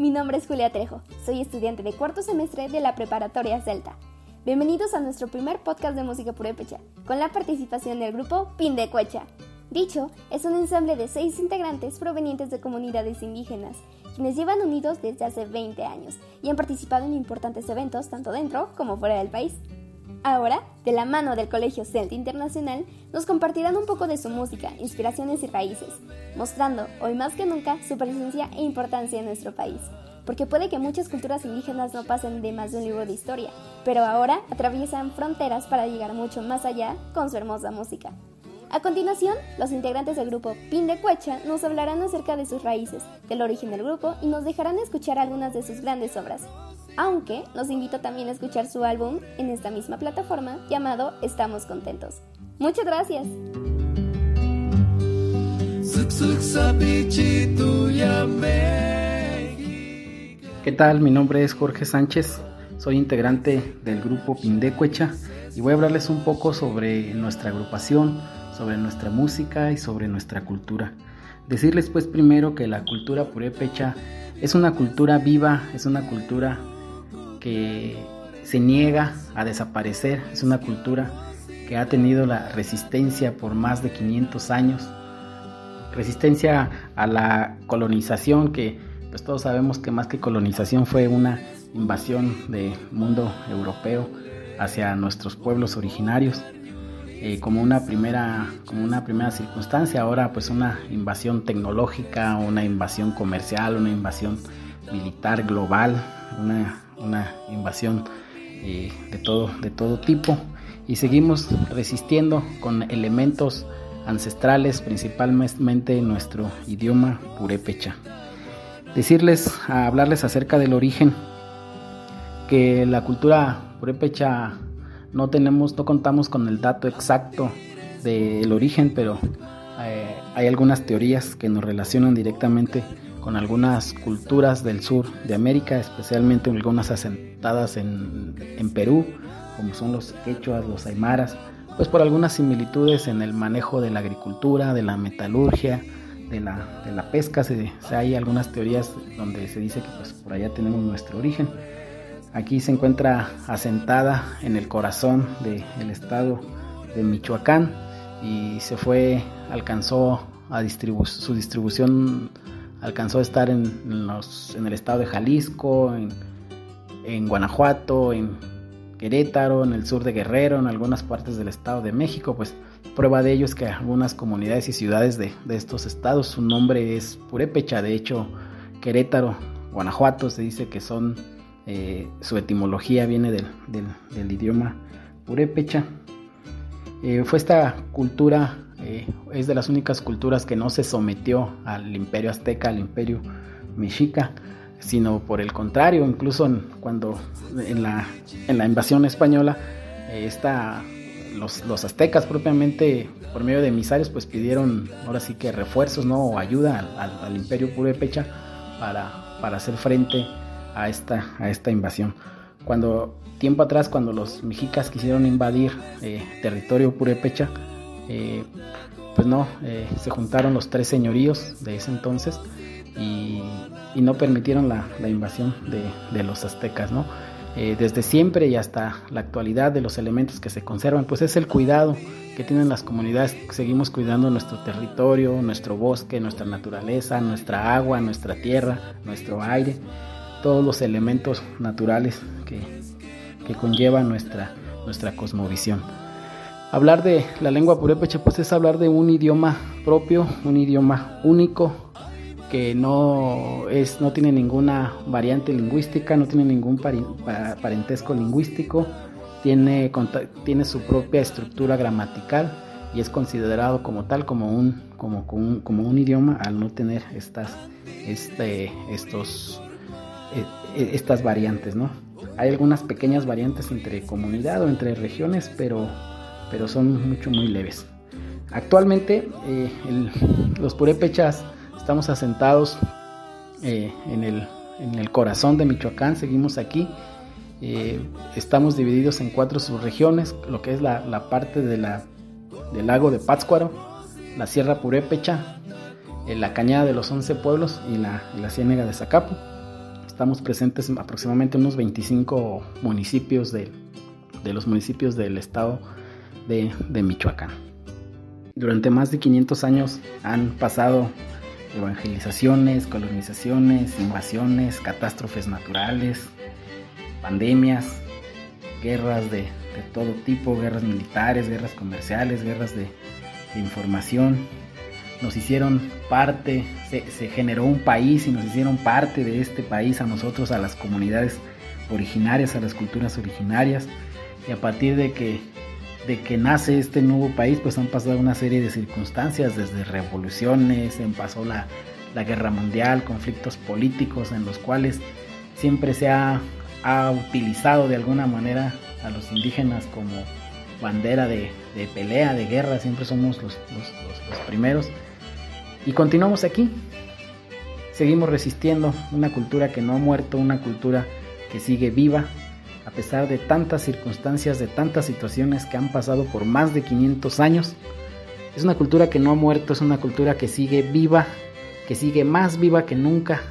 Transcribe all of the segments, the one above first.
mi nombre es Julia Trejo, soy estudiante de cuarto semestre de la preparatoria Celta. Bienvenidos a nuestro primer podcast de música purépecha, con la participación del grupo Pindecuecha. Dicho es un ensamble de seis integrantes provenientes de comunidades indígenas, quienes llevan unidos desde hace 20 años y han participado en importantes eventos tanto dentro como fuera del país. Ahora, de la mano del Colegio Celta Internacional, nos compartirán un poco de su música, inspiraciones y raíces, mostrando, hoy más que nunca, su presencia e importancia en nuestro país. Porque puede que muchas culturas indígenas no pasen de más de un libro de historia, pero ahora atraviesan fronteras para llegar mucho más allá con su hermosa música. A continuación, los integrantes del grupo Pin de Cuecha nos hablarán acerca de sus raíces, del origen del grupo y nos dejarán escuchar algunas de sus grandes obras aunque los invito también a escuchar su álbum en esta misma plataforma llamado Estamos Contentos. Muchas gracias. ¿Qué tal? Mi nombre es Jorge Sánchez, soy integrante del grupo Pindecuecha y voy a hablarles un poco sobre nuestra agrupación, sobre nuestra música y sobre nuestra cultura. Decirles pues primero que la cultura purépecha es una cultura viva, es una cultura que se niega a desaparecer, es una cultura que ha tenido la resistencia por más de 500 años, resistencia a la colonización que pues todos sabemos que más que colonización fue una invasión del mundo europeo hacia nuestros pueblos originarios eh, como una primera como una primera circunstancia. Ahora pues una invasión tecnológica una invasión comercial una invasión militar global una una invasión eh, de, todo, de todo tipo y seguimos resistiendo con elementos ancestrales, principalmente nuestro idioma purépecha. Decirles, a hablarles acerca del origen, que la cultura purépecha no tenemos, no contamos con el dato exacto del origen, pero eh, hay algunas teorías que nos relacionan directamente con algunas culturas del sur de América, especialmente algunas asentadas en, Perú, como son los quechuas, los aymaras, pues por algunas similitudes en el manejo de la agricultura, de la metalurgia, de la, pesca. Se, hay algunas teorías donde se dice que pues, por allá tenemos nuestro origen. Aquí se encuentra asentada en el corazón del estado de Michoacán y se fue, alcanzó a su distribución alcanzó a estar en, los, en el estado de Jalisco, en, Guanajuato, en Querétaro, en el sur de Guerrero, en algunas partes del estado de México, pues prueba de ello es que algunas comunidades y ciudades de, estos estados, su nombre es Purépecha, de hecho Querétaro, Guanajuato, se dice que son, eh, su etimología viene del, idioma Purépecha. Eh, fue esta cultura eh, es de las únicas culturas que no se sometió al imperio azteca, al imperio mexica, sino por el contrario, incluso cuando en la, en la invasión española, eh, los, aztecas propiamente, por medio de emisarios, pues pidieron ahora sí que refuerzos ¿no? o ayuda al, imperio purépecha para, para hacer frente a esta, a esta invasión. Cuando tiempo atrás, cuando los mexicas quisieron invadir eh, territorio purépecha, eh, pues no, eh, se juntaron los tres señoríos de ese entonces y, no permitieron la, invasión de, los aztecas, ¿no? Eh, desde siempre y hasta la actualidad de los elementos que se conservan, pues es el cuidado que tienen las comunidades. Seguimos cuidando nuestro territorio, nuestro bosque, nuestra naturaleza, nuestra agua, nuestra tierra, nuestro aire, todos los elementos naturales que, que conllevan nuestra, nuestra cosmovisión. Hablar de la lengua purépecha pues es hablar de un idioma propio, un idioma único que no es no tiene ninguna variante lingüística, no tiene ningún parentesco lingüístico, tiene, tiene su propia estructura gramatical y es considerado como tal como un como, como, un, idioma al no tener estas este, estos eh, eh, estas variantes, ¿no? Hay algunas pequeñas variantes entre comunidad o entre regiones, pero pero son mucho, muy leves. Actualmente eh, los purépechas estamos asentados eh, en, el, corazón de Michoacán, seguimos aquí. Eh, estamos divididos en cuatro subregiones, lo que es la, parte de la, del lago de Pátzcuaro, la Sierra Purépecha, la Cañada de los Once Pueblos y la, la Ciénega de Zacapo. estamos presentes aproximadamente en unos 25 municipios de, los municipios del estado de, de Michoacán. Durante más de 500 años han pasado evangelizaciones, colonizaciones, invasiones, catástrofes naturales, pandemias, guerras de, todo tipo, guerras militares, guerras comerciales, guerras de, información. Nos hicieron parte, se, generó un país y nos hicieron parte de este país a nosotros, a las comunidades originarias, a las culturas originarias. Y a partir de que de que nace este nuevo país, pues han pasado una serie de circunstancias, desde revoluciones, pasó la, la guerra mundial, conflictos políticos en los cuales siempre se ha, ha, utilizado de alguna manera a los indígenas como bandera de, de pelea, de guerra, siempre somos los, los, los primeros. Y continuamos aquí, seguimos resistiendo una cultura que no ha muerto, una cultura que sigue viva, a pesar de tantas circunstancias, de tantas situaciones que han pasado por más de 500 años. Es una cultura que no ha muerto, es una cultura que sigue viva, que sigue más viva que nunca.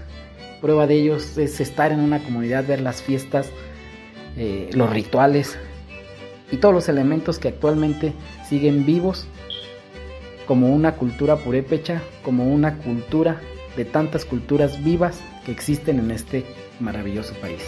Prueba de ello es estar en una comunidad, ver las fiestas, eh, los rituales y todos los elementos que actualmente siguen vivos como una cultura purépecha, como una cultura de tantas culturas vivas que existen en este maravilloso país.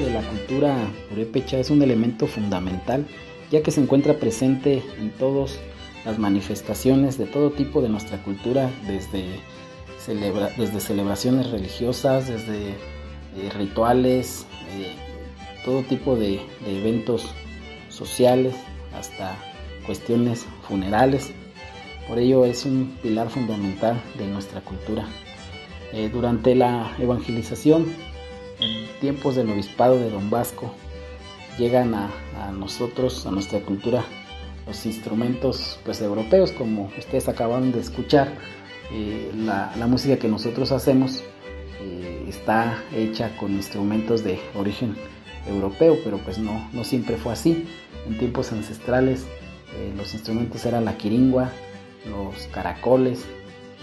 De la cultura purépecha es un elemento fundamental, ya que se encuentra presente en todas las manifestaciones de todo tipo de nuestra cultura, desde, desde celebraciones religiosas, desde eh, rituales, eh, todo tipo de, eventos sociales, hasta cuestiones funerales. Por ello es un pilar fundamental de nuestra cultura. Eh, durante la evangelización en tiempos del obispado de Don Vasco llegan a, nosotros, a nuestra cultura, los instrumentos pues, europeos, como ustedes acaban de escuchar. Eh, la, música que nosotros hacemos eh, está hecha con instrumentos de origen europeo, pero pues no, no siempre fue así. En tiempos ancestrales eh, los instrumentos eran la quiringua, los caracoles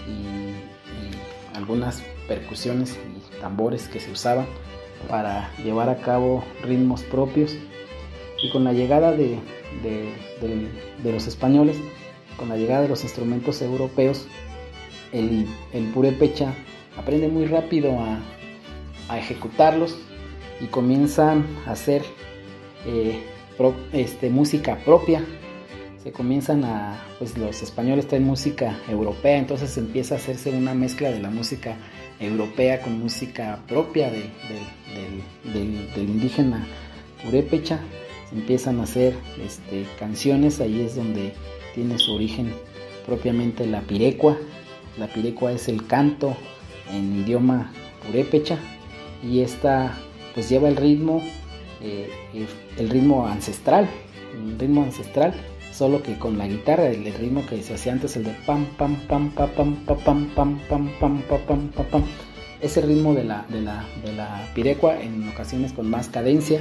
y algunas percusiones y tambores que se usaban para llevar a cabo ritmos propios. Y con la llegada de, los españoles, con la llegada de los instrumentos europeos, el, el purépecha aprende muy rápido a, ejecutarlos y comienzan a hacer eh, este, música propia. Se comienzan a, pues los españoles traen música europea, entonces empieza a hacerse una mezcla de la música europea con música propia del, indígena purépecha. Se empiezan a hacer este, canciones, ahí es donde tiene su origen propiamente la pirecua. La pirecua es el canto en idioma purépecha y esta pues lleva el ritmo, eh, el ritmo ancestral, ritmo ancestral solo que con la guitarra, el ritmo que se hacía antes, el de pam, pam, pam, pam, pam, pam, pam, pam, pam, pam, pam, pam, pam, ese ritmo de la, de la, de la pirecua en ocasiones con más cadencia,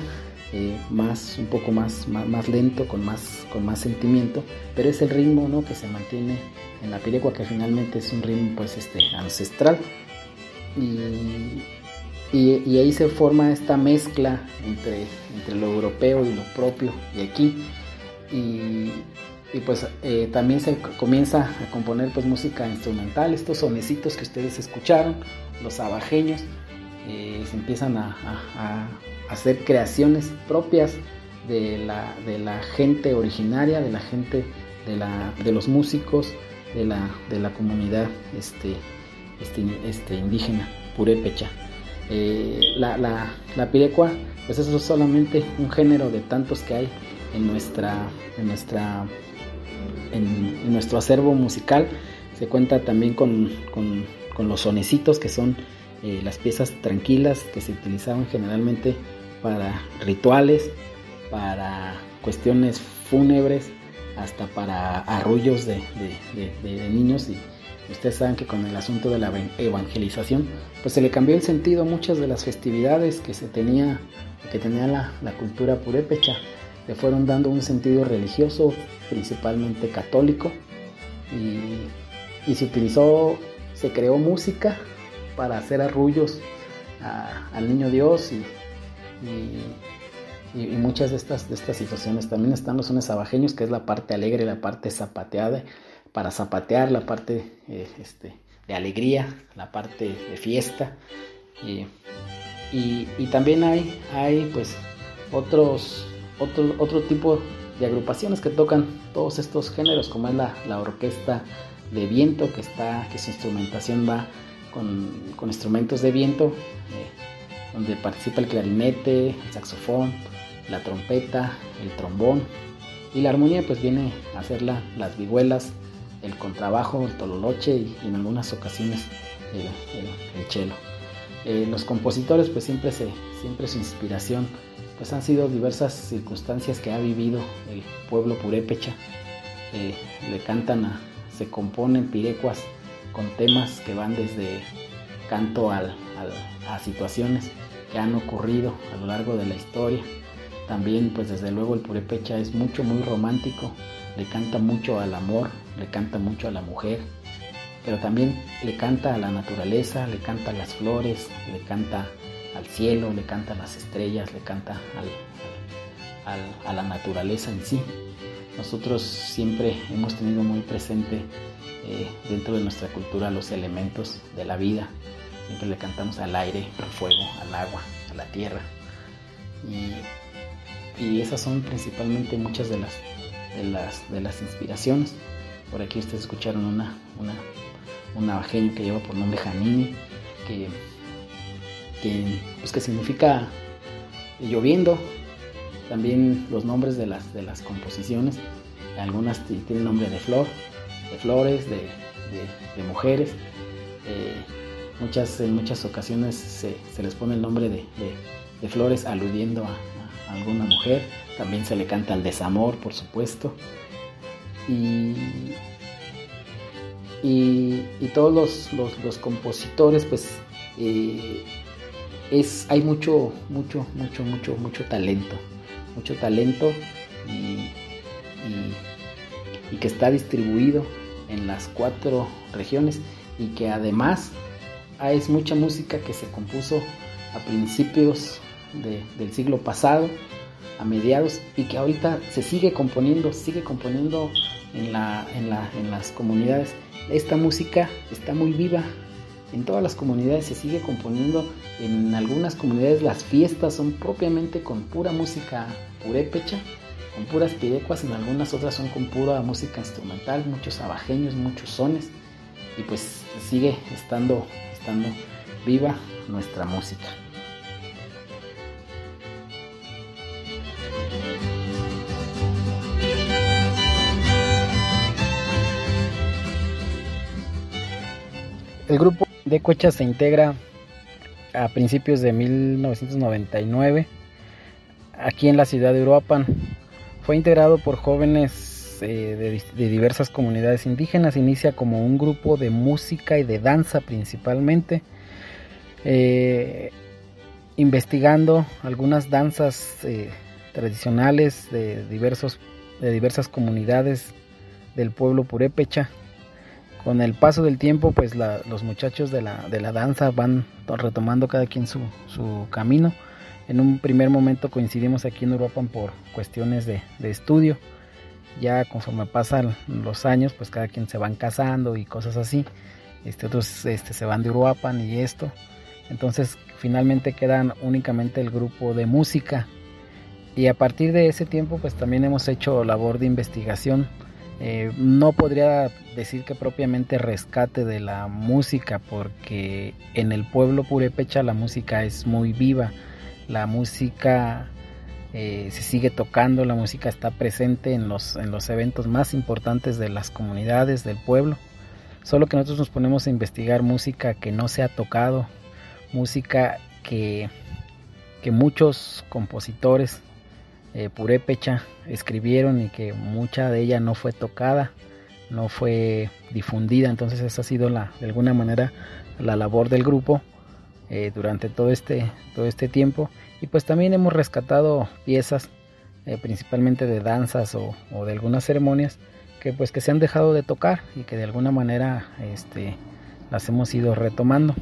más, un poco más, más, lento, con más, con más sentimiento, pero es el ritmo ¿no? que se mantiene en la pirecua que finalmente es un ritmo pues este ancestral y, y, ahí se forma esta mezcla entre, entre lo europeo y lo propio de aquí y, pues eh, también se comienza a componer pues música instrumental, estos sonecitos que ustedes escucharon, los abajeños, eh, se empiezan a, hacer creaciones propias de la, gente originaria, de la gente, de, los músicos, de la, de la comunidad este, este, este indígena, purépecha. Eh, la, la, la pirecua, pues eso es solamente un género de tantos que hay en nuestra, en nuestra, en, nuestro acervo musical. Se cuenta también con, los sonecitos, que son eh, las piezas tranquilas que se utilizaban generalmente para rituales, para cuestiones fúnebres, hasta para arrullos de, niños y, Ustedes saben que con el asunto de la evangelización, pues se le cambió el sentido a muchas de las festividades que se tenía, que tenía la, la cultura purépecha. Le fueron dando un sentido religioso, principalmente católico, y, y se utilizó, se creó música para hacer arrullos al niño Dios y, y, muchas de estas, de estas situaciones. También están los sones abajeños, que es la parte alegre, la parte zapateada, para zapatear, la parte eh, este, de alegría, la parte de fiesta. Y, también hay, hay pues otros, otro, otro tipo de agrupaciones que tocan todos estos géneros, como es la, la orquesta de viento, que, está, que su instrumentación va con, instrumentos de viento, eh, donde participa el clarinete, el saxofón, la trompeta, el trombón. Y la armonía pues viene a hacer las vihuelas, el contrabajo, el tololoche y, en algunas ocasiones el, el, cello. Eh, los compositores pues siempre, se, siempre su inspiración pues han sido diversas circunstancias que ha vivido el pueblo purépecha. Eh, le cantan, se componen pirecuas con temas que van desde canto a situaciones que han ocurrido a lo largo de la historia. También pues desde luego el purépecha es mucho muy romántico, le canta mucho al amor, le canta mucho a la mujer, pero también le canta a la naturaleza, le canta a las flores, le canta al cielo, le canta a las estrellas, le canta a la naturaleza en sí. Nosotros siempre hemos tenido muy presente eh, dentro de nuestra cultura los elementos de la vida. Siempre le cantamos al aire, al fuego, al agua, a la tierra. Y, esas son principalmente muchas de las, de las, de las inspiraciones. Por aquí ustedes escucharon una, una, un que lleva por nombre Janini, que, que, pues que significa lloviendo. También los nombres de las, de las composiciones, algunas tienen nombre de flor, de flores, de, mujeres. Eh, muchas, en muchas ocasiones se, les pone el nombre de, flores aludiendo a, alguna mujer. También se le canta el desamor, por supuesto. Y, y, todos los, compositores, pues eh, es, hay mucho, mucho, mucho, mucho, mucho talento. Mucho talento y y que está distribuido en las cuatro regiones y que además es mucha música que se compuso a principios del siglo pasado, a mediados, y que ahorita se sigue componiendo, sigue componiendo en, la, en, la, en las comunidades. Esta música está muy viva, en todas las comunidades se sigue componiendo, en algunas comunidades las fiestas son propiamente con pura música purépecha, con puras pirecuas, en algunas otras son con pura música instrumental, muchos abajeños, muchos sones, y pues sigue estando, estando viva nuestra música. El grupo de Cuecha se integra a principios de 1999 aquí en la ciudad de Uruapan fue integrado por jóvenes eh, de, diversas comunidades indígenas. Inicia como un grupo de música y de danza principalmente, eh, investigando algunas danzas eh, tradicionales de, diversos, de diversas comunidades del pueblo purépecha. Con el paso del tiempo, pues los muchachos de la, de la, danza van retomando cada quien su, su camino en un primer momento coincidimos aquí en Europa por cuestiones de, estudio. Ya conforme pasan los años, pues cada quien se van casando y cosas así. Este, otros este, se van de Uruapan y esto. Entonces finalmente quedan únicamente el grupo de música. Y a partir de ese tiempo pues también hemos hecho labor de investigación. Eh, no podría decir que propiamente rescate de la música porque en el pueblo purépecha la música es muy viva la música eh, se sigue tocando, la música está presente en los, en los eventos más importantes de las comunidades del pueblo. Solo que nosotros nos ponemos a investigar música que no se ha tocado, música que, que muchos compositores eh, purépecha escribieron y que mucha de ella no fue tocada. no fue difundida, entonces esa ha sido la, de alguna manera la labor del grupo eh, durante todo este, todo este tiempo y pues también hemos rescatado piezas eh, principalmente de danzas o, de algunas ceremonias que pues que se han dejado de tocar y que de alguna manera este, las hemos ido retomando.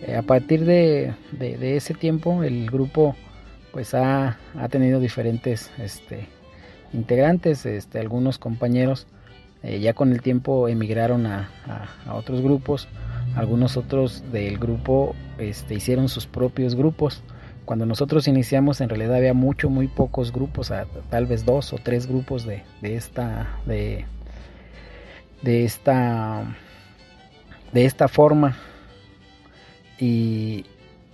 Eh, a partir de, ese tiempo el grupo pues ha, tenido diferentes este, integrantes, este, algunos compañeros eh, ya con el tiempo emigraron a, otros grupos, algunos otros del grupo este, hicieron sus propios grupos. Cuando nosotros iniciamos en realidad había mucho, muy pocos grupos, tal vez dos o tres grupos de, esta, de, de esta, de esta forma. Y,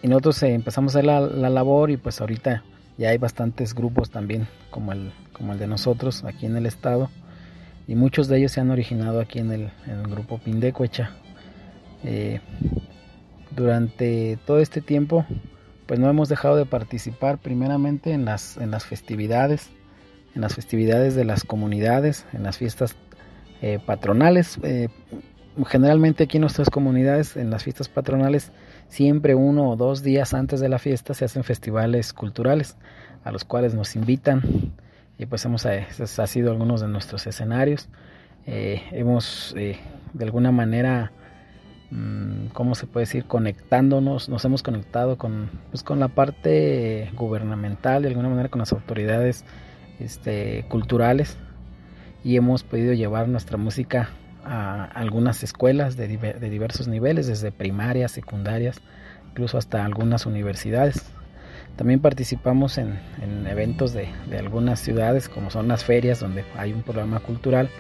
nosotros eh, empezamos a hacer la, la, labor y pues ahorita ya hay bastantes grupos también como el, como el de nosotros aquí en el estado y muchos de ellos se han originado aquí en el, grupo Pindecuecha. Eh, durante todo este tiempo, pues no hemos dejado de participar primeramente en las, en las festividades, en las festividades de las comunidades, en las fiestas eh, patronales. Generalmente aquí en nuestras comunidades, en las fiestas patronales, siempre uno o dos días antes de la fiesta se hacen festivales culturales a los cuales nos invitan y pues hemos, eh, ha sido algunos de nuestros escenarios. Eh, hemos eh, de alguna manera, mm, ¿cómo se puede decir? Conectándonos, nos hemos conectado con, pues, con la parte gubernamental, de alguna manera con las autoridades este, culturales y hemos podido llevar nuestra música a algunas escuelas de, de diversos niveles, desde primarias, secundarias, incluso hasta algunas universidades. También participamos en, eventos de, algunas ciudades, como son las ferias, donde hay un programa cultural,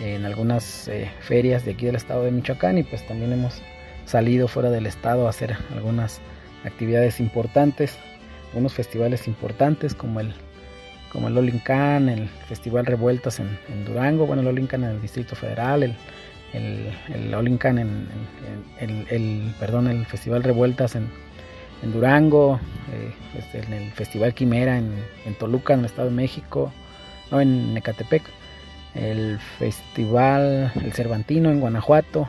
en algunas eh, ferias de aquí del estado de Michoacán y pues también hemos salido fuera del estado a hacer algunas actividades importantes, algunos festivales importantes como el como el Olincan, el Festival Revueltas en, Durango, bueno el Olincan en el Distrito Federal, el, el, en, el, perdón, el Festival Revueltas en, en Durango, eh, este, en el Festival Quimera en, Toluca, en el Estado de México, no, en Necatepec, el Festival El Cervantino en Guanajuato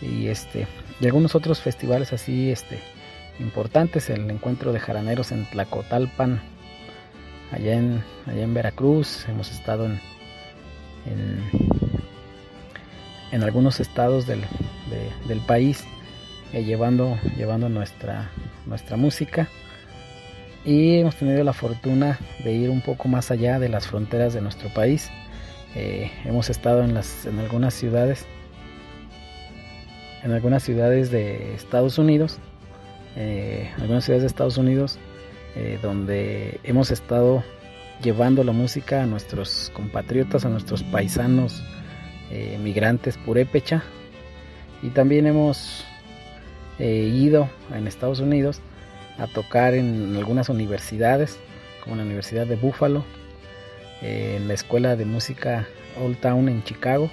y este y algunos otros festivales así este importantes, el encuentro de jaraneros en Tlacotalpan, allá en, allá en Veracruz, hemos estado en, en, algunos estados del, del país eh, llevando, llevando nuestra, nuestra música. Y hemos tenido la fortuna de ir un poco más allá de las fronteras de nuestro país. Eh, hemos estado en, las, en algunas ciudades, en algunas ciudades de Estados Unidos, eh, algunas ciudades de Estados Unidos, donde hemos estado llevando la música a nuestros compatriotas, a nuestros paisanos migrantes purépecha. Y también hemos he ido en Estados Unidos a tocar en algunas universidades, como la Universidad de Buffalo, en la Escuela de Música Old Town en Chicago,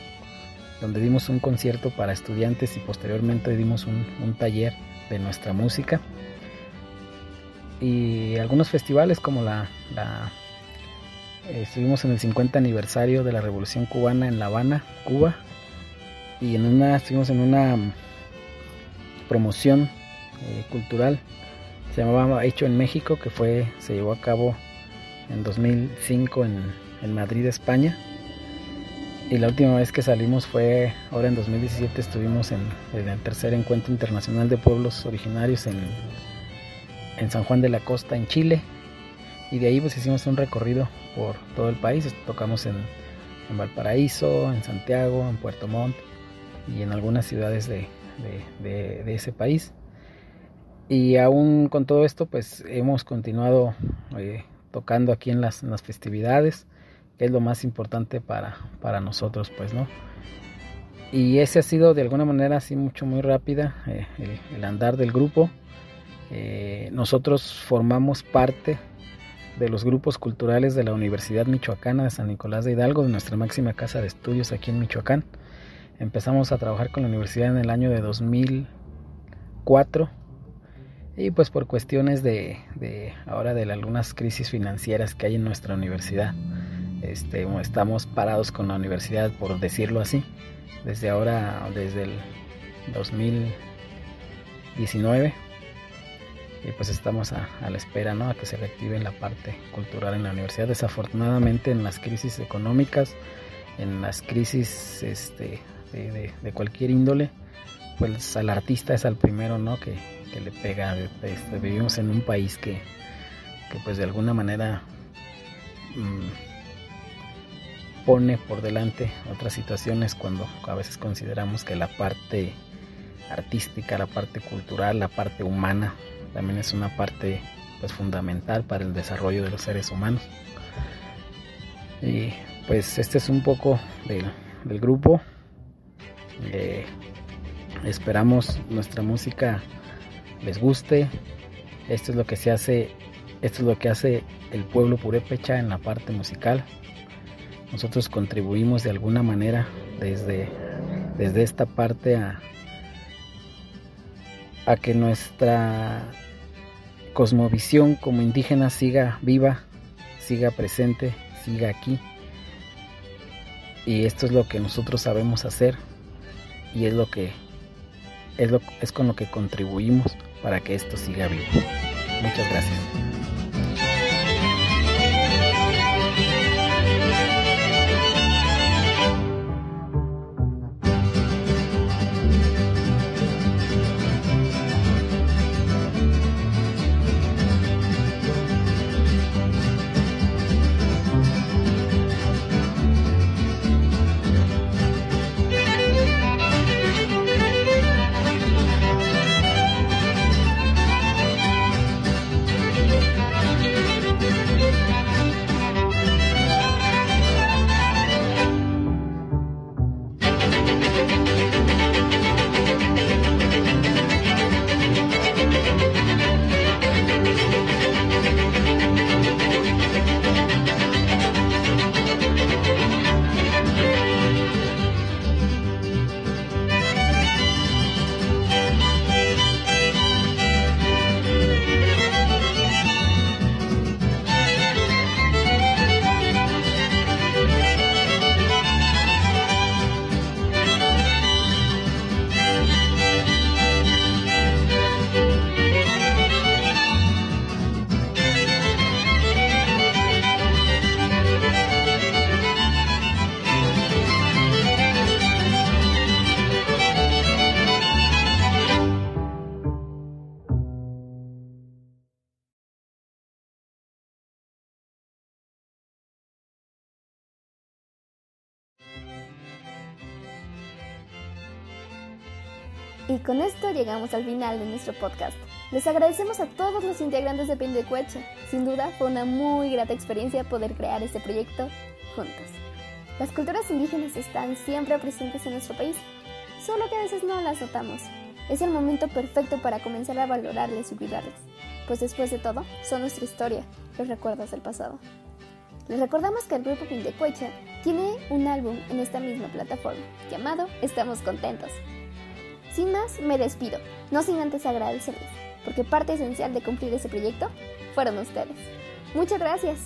donde dimos un concierto para estudiantes y posteriormente dimos un, taller de nuestra música. Y algunos festivales como la, eh, estuvimos en el 50 aniversario de la Revolución Cubana en La Habana, Cuba, y en una estuvimos en una promoción eh, cultural. Se llamaba Hecho en México, que fue, se llevó a cabo en 2005 en, Madrid, España. Y la última vez que salimos fue ahora en 2017 estuvimos en, el tercer encuentro internacional de pueblos originarios en, en San Juan de la Costa, en Chile. Y de ahí pues hicimos un recorrido por todo el país. Tocamos en, en Valparaíso, en Santiago, en Puerto Montt y en algunas ciudades de, de, ese país. Y aún con todo esto, pues hemos continuado eh, tocando aquí en las, festividades, que es lo más importante para, para nosotros, pues, ¿no? Y ese ha sido de alguna manera así mucho, muy rápida eh, el, andar del grupo. Eh, nosotros formamos parte de los grupos culturales de la Universidad Michoacana de San Nicolás de Hidalgo, de nuestra máxima casa de estudios aquí en Michoacán. Empezamos a trabajar con la universidad en el año de 2004 y pues por cuestiones de, ahora de algunas crisis financieras que hay en nuestra universidad este, estamos parados con la universidad, por decirlo así, desde ahora, desde el 2019. Y pues estamos a, la espera, ¿no? A que se reactive la parte cultural en la universidad. Desafortunadamente en las crisis económicas, en las crisis este, de, cualquier índole, pues al artista es al primero, ¿no? Que, le pega. Este, vivimos en un país que, que pues de alguna manera mm, pone por delante otras situaciones cuando a veces consideramos que la parte artística, la parte cultural, la parte humana también es una parte pues fundamental para el desarrollo de los seres humanos. Y pues este es un poco del, grupo. Eh, esperamos nuestra música les guste. Esto es lo que se hace, esto es lo que hace el pueblo purépecha en la parte musical. Nosotros contribuimos de alguna manera desde, desde esta parte a, a que nuestra cosmovisión como indígena siga viva, siga presente, siga aquí. Y esto es lo que nosotros sabemos hacer y es lo que es, lo, es con lo que contribuimos para que esto siga vivo. Muchas gracias. Con esto llegamos al final de nuestro podcast. Les agradecemos a todos los integrantes de Pindecueche. Sin duda fue una muy grata experiencia poder crear este proyecto juntos. Las culturas indígenas están siempre presentes en nuestro país, solo que a veces no las notamos. Es el momento perfecto para comenzar a valorarles y cuidarles, pues después de todo, son nuestra historia, los recuerdos del pasado. Les recordamos que el grupo Pindecuecha tiene un álbum en esta misma plataforma, llamado Estamos Contentos, sin más, me despido, no sin antes agradecerles, porque parte esencial de cumplir ese proyecto fueron ustedes. Muchas gracias.